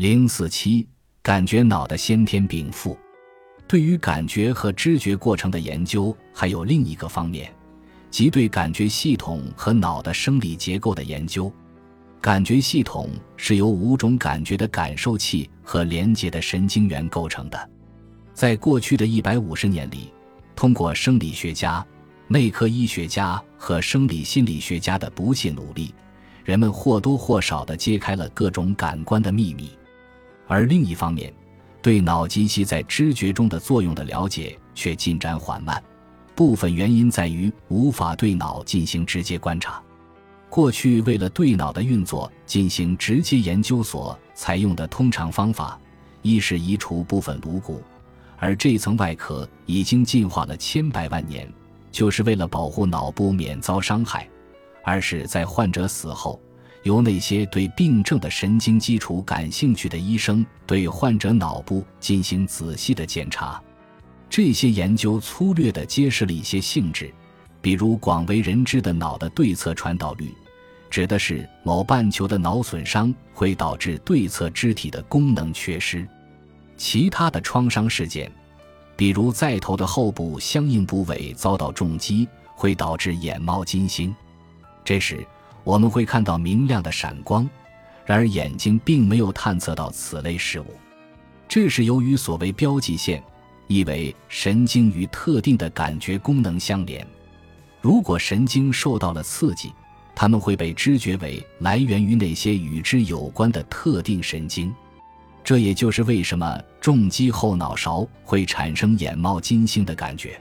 零四七，感觉脑的先天禀赋。对于感觉和知觉过程的研究，还有另一个方面，即对感觉系统和脑的生理结构的研究。感觉系统是由五种感觉的感受器和连接的神经元构成的。在过去的一百五十年里，通过生理学家、内科医学家和生理心理学家的不懈努力，人们或多或少地揭开了各种感官的秘密。而另一方面，对脑及其在知觉中的作用的了解却进展缓慢，部分原因在于无法对脑进行直接观察。过去为了对脑的运作进行直接研究所采用的通常方法，一是移除部分颅骨，而这层外壳已经进化了千百万年，就是为了保护脑部免遭伤害；二是，在患者死后。由那些对病症的神经基础感兴趣的医生对患者脑部进行仔细的检查，这些研究粗略地揭示了一些性质，比如广为人知的脑的对侧传导率，指的是某半球的脑损伤会导致对侧肢体的功能缺失；其他的创伤事件，比如在头的后部相应部位遭到重击，会导致眼冒金星。这时。我们会看到明亮的闪光，然而眼睛并没有探测到此类事物。这是由于所谓标记线，意为神经与特定的感觉功能相连。如果神经受到了刺激，它们会被知觉为来源于那些与之有关的特定神经。这也就是为什么重击后脑勺会产生眼冒金星的感觉。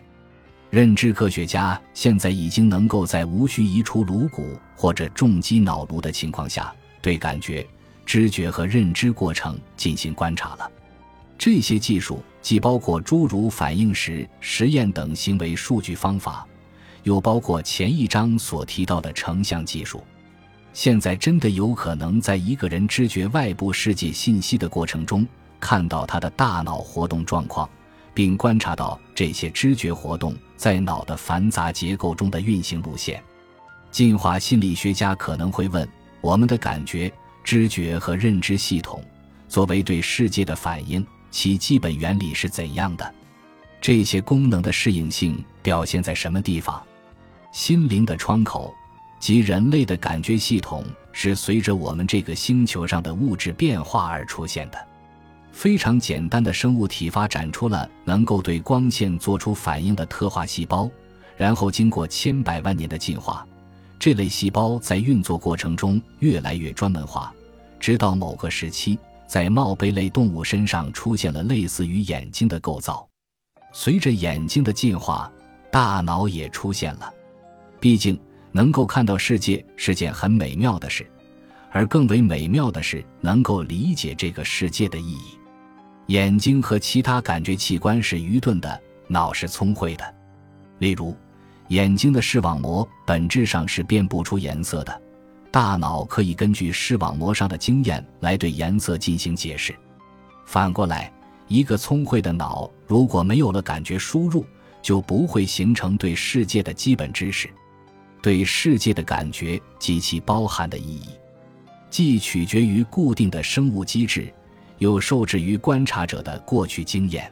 认知科学家现在已经能够在无需移除颅骨或者重击脑颅的情况下，对感觉、知觉和认知过程进行观察了。这些技术既包括诸如反应时实验等行为数据方法，又包括前一章所提到的成像技术。现在真的有可能在一个人知觉外部世界信息的过程中，看到他的大脑活动状况。并观察到这些知觉活动在脑的繁杂结构中的运行路线。进化心理学家可能会问：我们的感觉、知觉和认知系统作为对世界的反应，其基本原理是怎样的？这些功能的适应性表现在什么地方？心灵的窗口及人类的感觉系统是随着我们这个星球上的物质变化而出现的。非常简单的生物体发展出了能够对光线做出反应的特化细胞，然后经过千百万年的进化，这类细胞在运作过程中越来越专门化，直到某个时期，在帽贝类动物身上出现了类似于眼睛的构造。随着眼睛的进化，大脑也出现了。毕竟，能够看到世界是件很美妙的事，而更为美妙的是能够理解这个世界的意义。眼睛和其他感觉器官是愚钝的，脑是聪慧的。例如，眼睛的视网膜本质上是辨不出颜色的，大脑可以根据视网膜上的经验来对颜色进行解释。反过来，一个聪慧的脑如果没有了感觉输入，就不会形成对世界的基本知识。对世界的感觉及其包含的意义，既取决于固定的生物机制。又受制于观察者的过去经验。